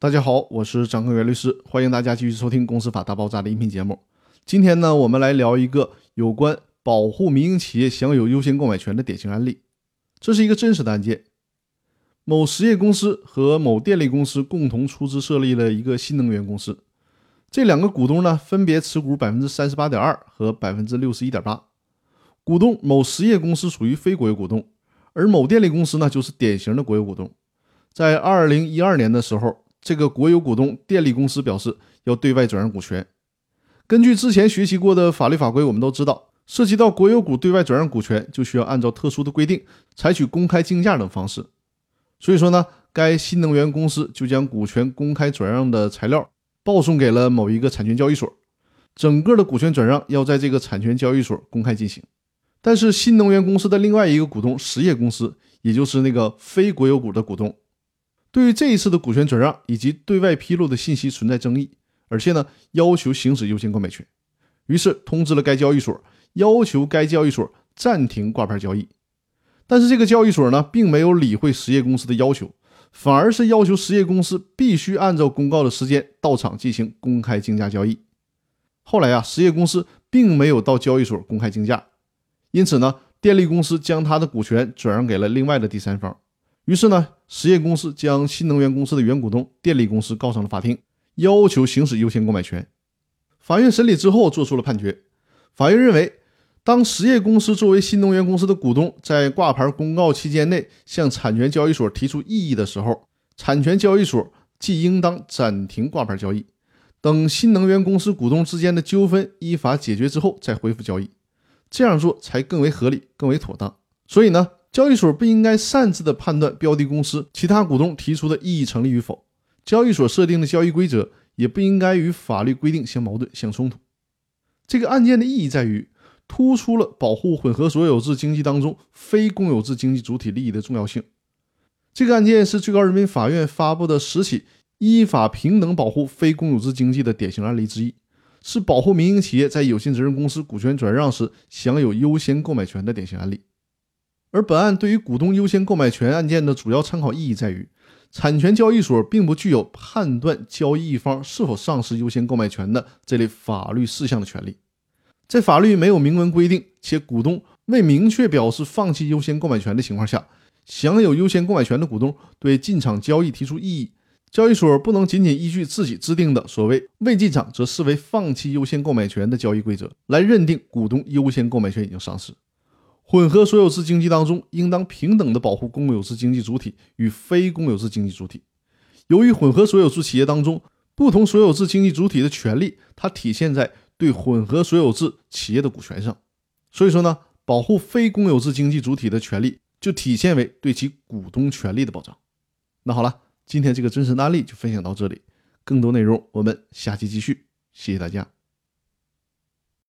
大家好，我是张克元律师，欢迎大家继续收听《公司法大爆炸》的音频节目。今天呢，我们来聊一个有关保护民营企业享有优先购买权的典型案例。这是一个真实的案件：某实业公司和某电力公司共同出资设立了一个新能源公司，这两个股东呢，分别持股百分之三十八点二和百分之六十一点八。股东某实业公司属于非国有股东，而某电力公司呢，就是典型的国有股东。在二零一二年的时候。这个国有股东电力公司表示要对外转让股权。根据之前学习过的法律法规，我们都知道，涉及到国有股对外转让股权，就需要按照特殊的规定，采取公开竞价等方式。所以说呢，该新能源公司就将股权公开转让的材料报送给了某一个产权交易所，整个的股权转让要在这个产权交易所公开进行。但是新能源公司的另外一个股东实业公司，也就是那个非国有股的股东。对于这一次的股权转让以及对外披露的信息存在争议，而且呢要求行使优先购买权，于是通知了该交易所，要求该交易所暂停挂牌交易。但是这个交易所呢并没有理会实业公司的要求，反而是要求实业公司必须按照公告的时间到场进行公开竞价交易。后来啊，实业公司并没有到交易所公开竞价，因此呢，电力公司将他的股权转让给了另外的第三方。于是呢，实业公司将新能源公司的原股东电力公司告上了法庭，要求行使优先购买权。法院审理之后作出了判决。法院认为，当实业公司作为新能源公司的股东，在挂牌公告期间内向产权交易所提出异议的时候，产权交易所即应当暂停挂牌交易，等新能源公司股东之间的纠纷依法解决之后再恢复交易。这样做才更为合理、更为妥当。所以呢。交易所不应该擅自的判断标的公司其他股东提出的异议成立与否，交易所设定的交易规则也不应该与法律规定相矛盾、相冲突。这个案件的意义在于突出了保护混合所有制经济当中非公有制经济主体利益的重要性。这个案件是最高人民法院发布的十起依法平等保护非公有制经济的典型案例之一，是保护民营企业在有限责任公司股权转让时享有优先购买权的典型案例。而本案对于股东优先购买权案件的主要参考意义在于，产权交易所并不具有判断交易一方是否丧失优先购买权的这类法律事项的权利。在法律没有明文规定，且股东未明确表示放弃优先购买权的情况下，享有优先购买权的股东对进场交易提出异议，交易所不能仅仅依据自己制定的所谓“未进场则视为放弃优先购买权”的交易规则来认定股东优先购买权已经丧失。混合所有制经济当中，应当平等地保护公有制经济主体与非公有制经济主体。由于混合所有制企业当中不同所有制经济主体的权利，它体现在对混合所有制企业的股权上，所以说呢，保护非公有制经济主体的权利就体现为对其股东权利的保障。那好了，今天这个真实案例就分享到这里，更多内容我们下期继续，谢谢大家。